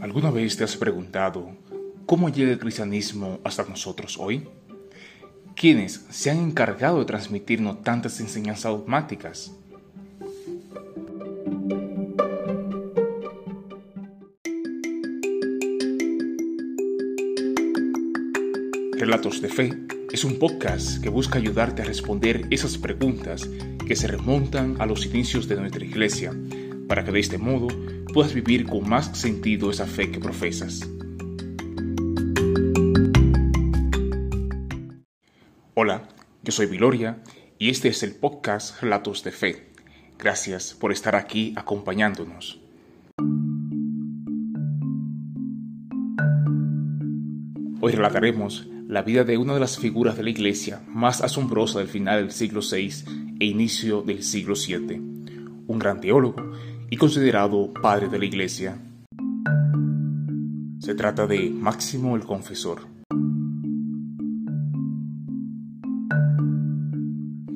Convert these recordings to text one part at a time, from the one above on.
¿Alguna vez te has preguntado cómo llega el cristianismo hasta nosotros hoy? ¿Quiénes se han encargado de transmitirnos tantas enseñanzas dogmáticas? Relatos de Fe es un podcast que busca ayudarte a responder esas preguntas que se remontan a los inicios de nuestra iglesia, para que de este modo puedas vivir con más sentido esa fe que profesas. Hola, yo soy Viloria y este es el podcast Relatos de Fe. Gracias por estar aquí acompañándonos. Hoy relataremos la vida de una de las figuras de la Iglesia más asombrosa del final del siglo VI e inicio del siglo VII, un gran teólogo y considerado padre de la Iglesia. Se trata de Máximo el Confesor.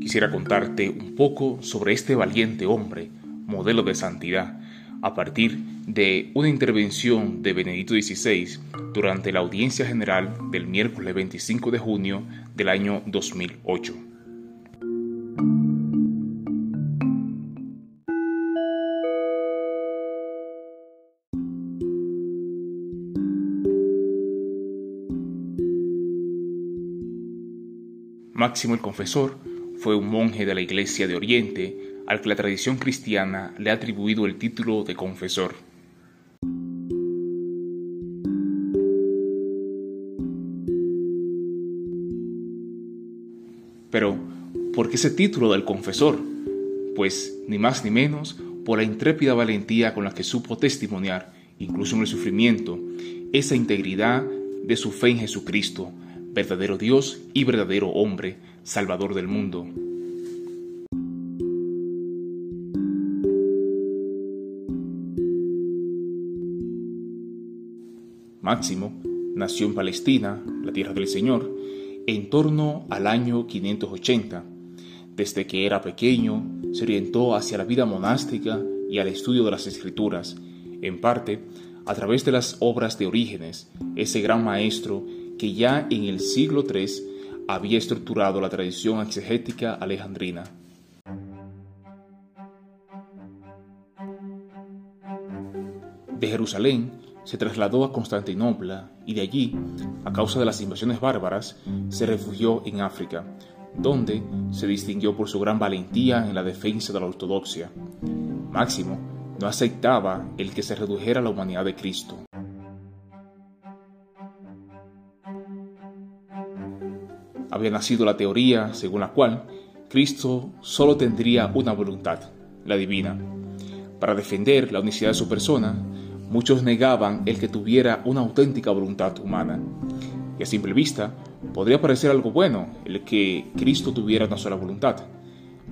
Quisiera contarte un poco sobre este valiente hombre, modelo de santidad, a partir de una intervención de Benedicto XVI durante la audiencia general del miércoles 25 de junio del año 2008. Máximo el Confesor fue un monje de la Iglesia de Oriente al que la tradición cristiana le ha atribuido el título de confesor. Pero, ¿por qué ese título del confesor? Pues, ni más ni menos, por la intrépida valentía con la que supo testimoniar, incluso en el sufrimiento, esa integridad de su fe en Jesucristo, verdadero Dios y verdadero hombre, Salvador del mundo. Máximo nació en Palestina, la tierra del Señor, en torno al año 580. Desde que era pequeño, se orientó hacia la vida monástica y al estudio de las escrituras, en parte a través de las obras de Orígenes, ese gran maestro que ya en el siglo III había estructurado la tradición exegética alejandrina. De Jerusalén se trasladó a Constantinopla y de allí, a causa de las invasiones bárbaras, se refugió en África, donde se distinguió por su gran valentía en la defensa de la ortodoxia. Máximo no aceptaba el que se redujera la humanidad de Cristo. Había nacido la teoría según la cual Cristo solo tendría una voluntad, la divina. Para defender la unicidad de su persona, muchos negaban el que tuviera una auténtica voluntad humana. Y a simple vista, podría parecer algo bueno el que Cristo tuviera una sola voluntad.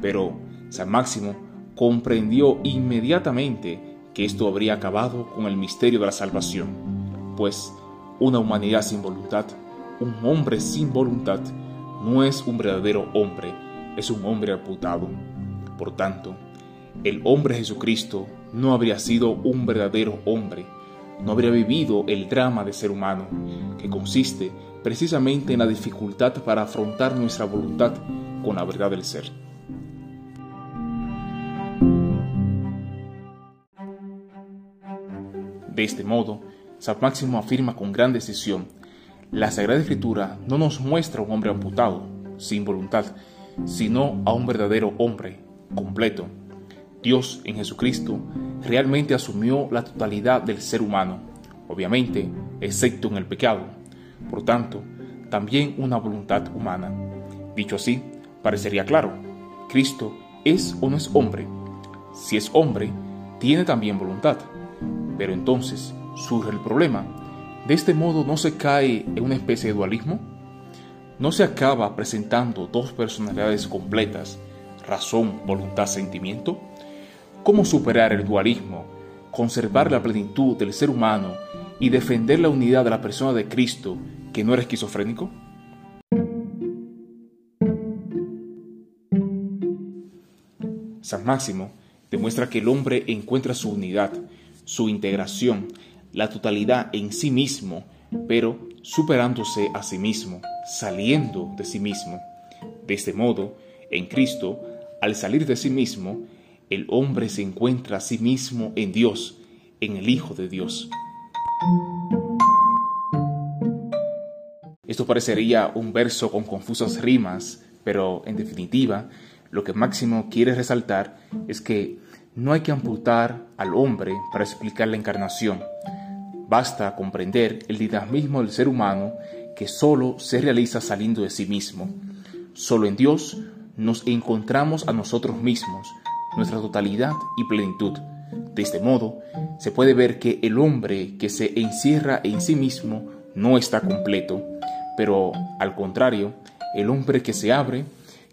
Pero San Máximo comprendió inmediatamente que esto habría acabado con el misterio de la salvación, pues una humanidad sin voluntad, un hombre sin voluntad, no es un verdadero hombre, es un hombre amputado. Por tanto, el hombre Jesucristo no habría sido un verdadero hombre, no habría vivido el drama de ser humano, que consiste precisamente en la dificultad para afrontar nuestra voluntad con la verdad del ser. De este modo, San Máximo afirma con gran decisión, la Sagrada Escritura no nos muestra a un hombre amputado, sin voluntad, sino a un verdadero hombre, completo, Dios en Jesucristo realmente asumió la totalidad del ser humano, obviamente, excepto en el pecado. Por tanto, también una voluntad humana. Dicho así, parecería claro, Cristo es o no es hombre. Si es hombre, tiene también voluntad. Pero entonces surge el problema. ¿De este modo no se cae en una especie de dualismo? ¿No se acaba presentando dos personalidades completas, razón, voluntad, sentimiento? ¿Cómo superar el dualismo, conservar la plenitud del ser humano y defender la unidad de la persona de Cristo que no era esquizofrénico? San Máximo demuestra que el hombre encuentra su unidad, su integración, la totalidad en sí mismo, pero superándose a sí mismo, saliendo de sí mismo. De este modo, en Cristo, al salir de sí mismo, el hombre se encuentra a sí mismo en Dios, en el Hijo de Dios. Esto parecería un verso con confusas rimas, pero en definitiva, lo que Máximo quiere resaltar es que no hay que amputar al hombre para explicar la encarnación. Basta comprender el dinamismo del ser humano que solo se realiza saliendo de sí mismo. Solo en Dios nos encontramos a nosotros mismos, nuestra totalidad y plenitud. De este modo, se puede ver que el hombre que se encierra en sí mismo no está completo, pero al contrario, el hombre que se abre,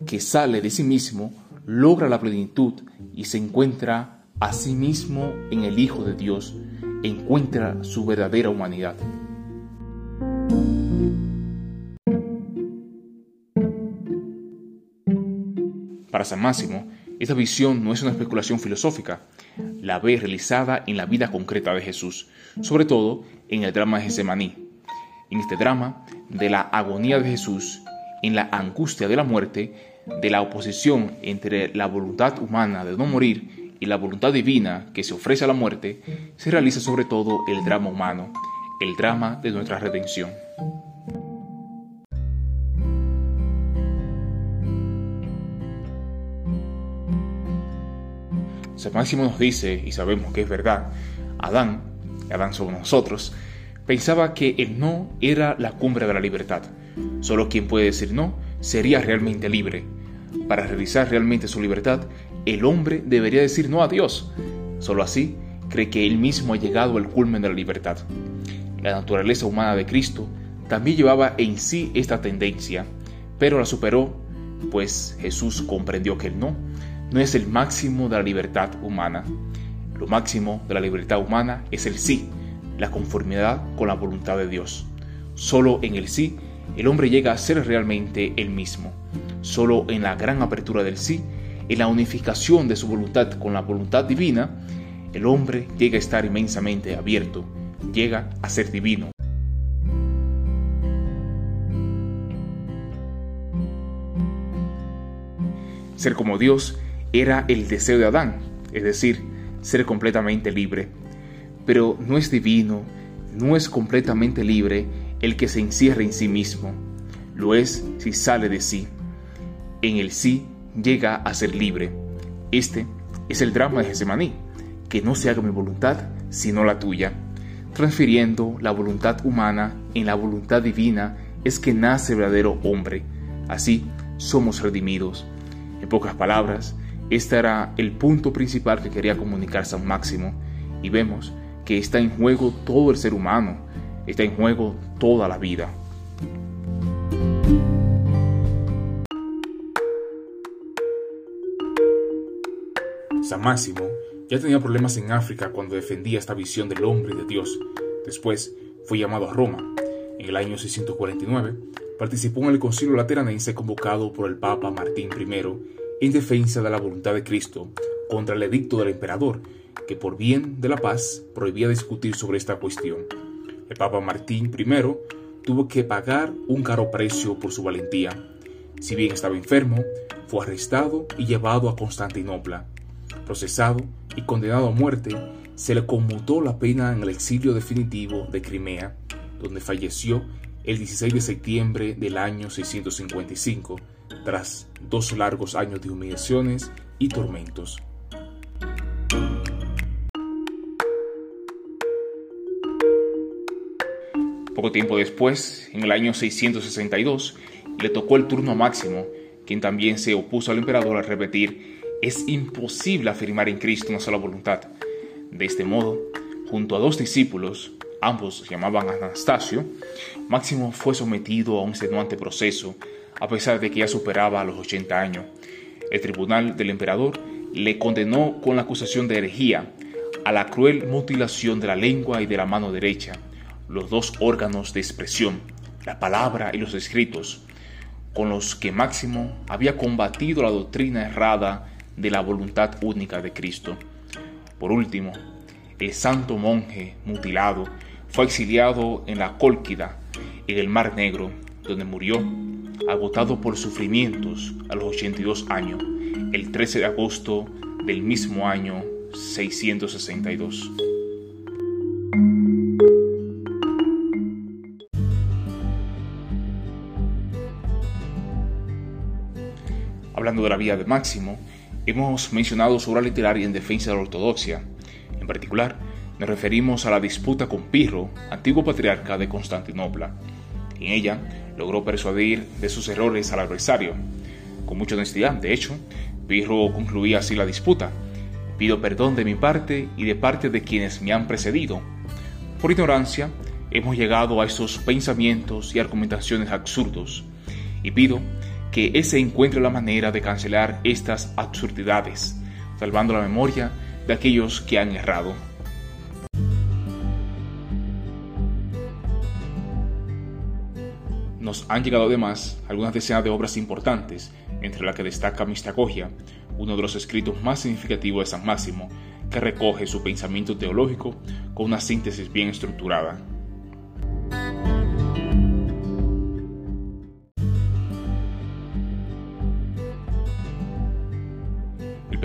que sale de sí mismo, logra la plenitud y se encuentra a sí mismo en el Hijo de Dios, encuentra su verdadera humanidad. Para San Máximo, esta visión no es una especulación filosófica, la ve realizada en la vida concreta de Jesús, sobre todo en el drama de Getsemaní. En este drama de la agonía de Jesús, en la angustia de la muerte, de la oposición entre la voluntad humana de no morir y la voluntad divina que se ofrece a la muerte, se realiza sobre todo el drama humano, el drama de nuestra redención. San Máximo nos dice, y sabemos que es verdad, Adán, Adán somos nosotros, pensaba que el no era la cumbre de la libertad. Solo quien puede decir no sería realmente libre. Para realizar realmente su libertad, el hombre debería decir no a Dios. Solo así cree que él mismo ha llegado al culmen de la libertad. La naturaleza humana de Cristo también llevaba en sí esta tendencia, pero la superó, pues Jesús comprendió que el no no es el máximo de la libertad humana. Lo máximo de la libertad humana es el sí, la conformidad con la voluntad de Dios. Solo en el sí el hombre llega a ser realmente el mismo. Solo en la gran apertura del sí, en la unificación de su voluntad con la voluntad divina, el hombre llega a estar inmensamente abierto, llega a ser divino. Ser como Dios era el deseo de Adán, es decir, ser completamente libre. Pero no es divino, no es completamente libre el que se encierra en sí mismo. Lo es si sale de sí. En el sí llega a ser libre. Este es el drama de Getsemaní, que no se haga mi voluntad, sino la tuya. Transfiriendo la voluntad humana en la voluntad divina es que nace verdadero hombre. Así somos redimidos. En pocas palabras, este era el punto principal que quería comunicar San Máximo y vemos que está en juego todo el ser humano, está en juego toda la vida. San Máximo ya tenía problemas en África cuando defendía esta visión del hombre y de Dios. Después fue llamado a Roma. En el año 649 participó en el concilio lateranense convocado por el Papa Martín I en defensa de la voluntad de Cristo contra el edicto del emperador, que por bien de la paz prohibía discutir sobre esta cuestión. El Papa Martín I tuvo que pagar un caro precio por su valentía. Si bien estaba enfermo, fue arrestado y llevado a Constantinopla. Procesado y condenado a muerte, se le conmutó la pena en el exilio definitivo de Crimea, donde falleció el 16 de septiembre del año 655 tras dos largos años de humillaciones y tormentos. Poco tiempo después, en el año 662, le tocó el turno a Máximo, quien también se opuso al emperador al repetir, es imposible afirmar en Cristo una sola voluntad. De este modo, junto a dos discípulos, ambos se llamaban Anastasio, Máximo fue sometido a un extenuante proceso a pesar de que ya superaba los 80 años. El tribunal del emperador le condenó con la acusación de herejía a la cruel mutilación de la lengua y de la mano derecha, los dos órganos de expresión, la palabra y los escritos, con los que Máximo había combatido la doctrina errada de la voluntad única de Cristo. Por último, el santo monje mutilado fue exiliado en la Cólquida, en el Mar Negro, donde murió, agotado por sufrimientos a los 82 años, el 13 de agosto del mismo año 662. Hablando de la vida de Máximo, hemos mencionado su obra literaria en defensa de la ortodoxia. En particular, nos referimos a la disputa con Pirro, antiguo patriarca de Constantinopla. En ella logró persuadir de sus errores al adversario. Con mucha honestidad, de hecho, Pirro concluía así la disputa. Pido perdón de mi parte y de parte de quienes me han precedido. Por ignorancia, hemos llegado a esos pensamientos y argumentaciones absurdos, y pido que ese encuentre la manera de cancelar estas absurdidades, salvando la memoria de aquellos que han errado. Nos han llegado además algunas decenas de obras importantes, entre las que destaca Mistagogia, uno de los escritos más significativos de San Máximo, que recoge su pensamiento teológico con una síntesis bien estructurada.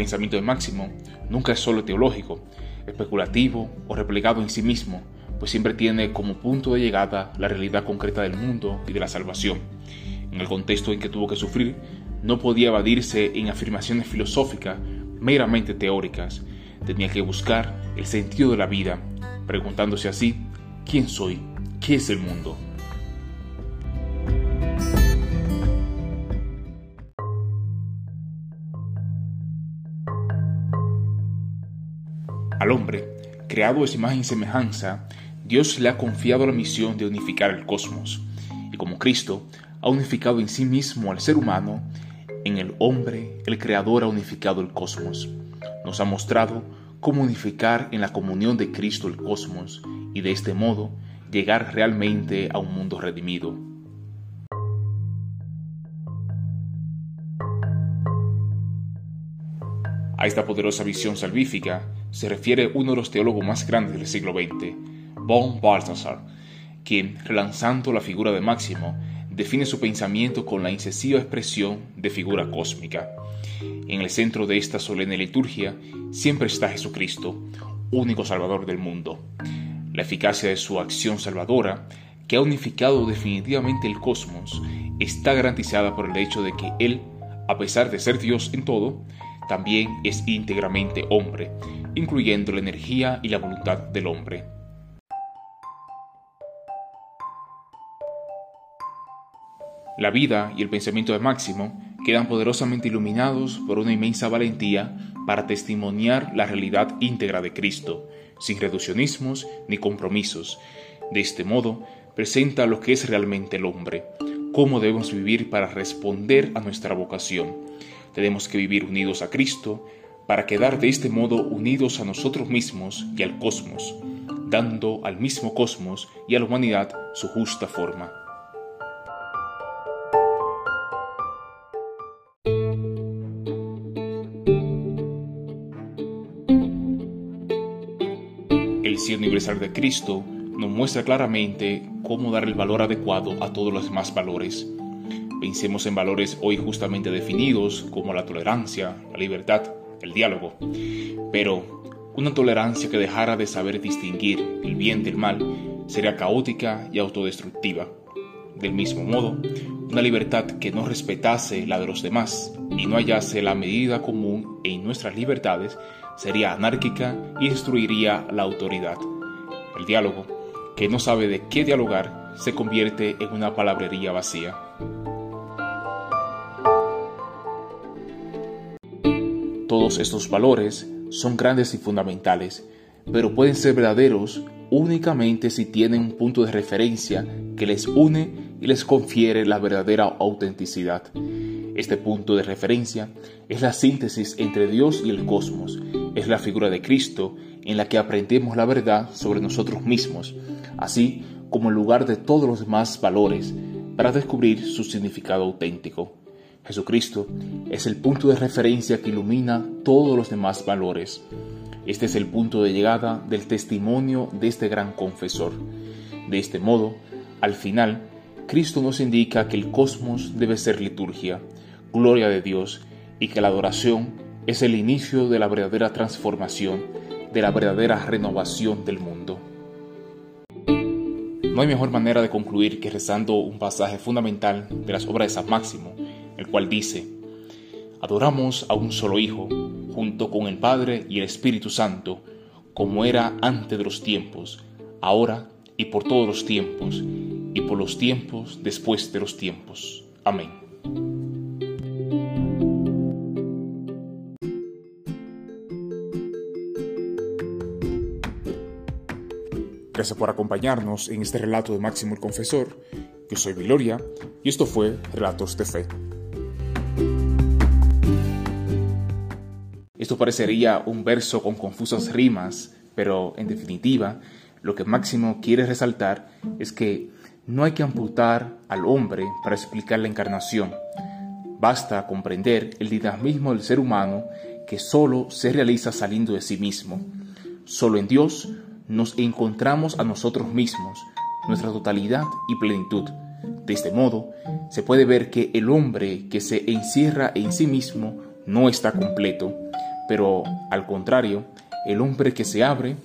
Pensamiento de Máximo nunca es solo teológico, especulativo o replegado en sí mismo, pues siempre tiene como punto de llegada la realidad concreta del mundo y de la salvación. En el contexto en que tuvo que sufrir, no podía evadirse en afirmaciones filosóficas meramente teóricas, tenía que buscar el sentido de la vida, preguntándose así, ¿quién soy? ¿Qué es el mundo? Al hombre, creado a su imagen y semejanza, Dios le ha confiado la misión de unificar el cosmos. Y como Cristo ha unificado en sí mismo al ser humano, en el hombre el Creador ha unificado el cosmos. Nos ha mostrado cómo unificar en la comunión de Cristo el cosmos y de este modo llegar realmente a un mundo redimido. A esta poderosa visión salvífica se refiere uno de los teólogos más grandes del siglo XX, von Balthasar, quien, relanzando la figura de Máximo, define su pensamiento con la incisiva expresión de figura cósmica. En el centro de esta solemne liturgia siempre está Jesucristo, único Salvador del mundo. La eficacia de su acción salvadora, que ha unificado definitivamente el cosmos, está garantizada por el hecho de que Él, a pesar de ser Dios en todo, también es íntegramente hombre, incluyendo la energía y la voluntad del hombre. La vida y el pensamiento de Máximo quedan poderosamente iluminados por una inmensa valentía para testimoniar la realidad íntegra de Cristo, sin reduccionismos ni compromisos. De este modo, presenta lo que es realmente el hombre, cómo debemos vivir para responder a nuestra vocación. Tenemos que vivir unidos a Cristo para quedar de este modo unidos a nosotros mismos y al cosmos, dando al mismo cosmos y a la humanidad su justa forma. El cielo universal de Cristo nos muestra claramente cómo dar el valor adecuado a todos los demás valores. Pensemos en valores hoy justamente definidos como la tolerancia, la libertad, el diálogo. Pero una tolerancia que dejara de saber distinguir el bien del mal sería caótica y autodestructiva. Del mismo modo, una libertad que no respetase la de los demás y no hallase la medida común en nuestras libertades sería anárquica y destruiría la autoridad. El diálogo, que no sabe de qué dialogar, se convierte en una palabrería vacía. Todos estos valores son grandes y fundamentales, pero pueden ser verdaderos únicamente si tienen un punto de referencia que les une y les confiere la verdadera autenticidad. Este punto de referencia es la síntesis entre Dios y el cosmos, es la figura de Cristo en la que aprendemos la verdad sobre nosotros mismos, así como el lugar de todos los demás valores para descubrir su significado auténtico. Jesucristo es el punto de referencia que ilumina todos los demás valores. Este es el punto de llegada del testimonio de este gran confesor. De este modo, al final, Cristo nos indica que el cosmos debe ser liturgia, gloria de Dios, y que la adoración es el inicio de la verdadera transformación, de la verdadera renovación del mundo. No hay mejor manera de concluir que rezando un pasaje fundamental de las obras de San Máximo, el cual dice, Adoramos a un solo Hijo, junto con el Padre y el Espíritu Santo, como era antes de los tiempos, ahora y por todos los tiempos, y por los tiempos después de los tiempos. Amén. Gracias por acompañarnos en este relato de Máximo el Confesor. Yo soy Viloria y esto fue Relatos de Fe. Esto parecería un verso con confusas rimas, pero en definitiva, lo que Máximo quiere resaltar es que no hay que amputar al hombre para explicar la encarnación. Basta comprender el dinamismo del ser humano que solo se realiza saliendo de sí mismo. Solo en Dios nos encontramos a nosotros mismos, nuestra totalidad y plenitud. De este modo, se puede ver que el hombre que se encierra en sí mismo no está completo, pero al contrario, el hombre que se abre,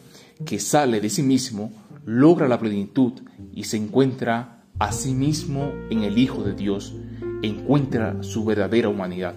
que sale de sí mismo, logra la plenitud y se encuentra a sí mismo en el Hijo de Dios, encuentra su verdadera humanidad.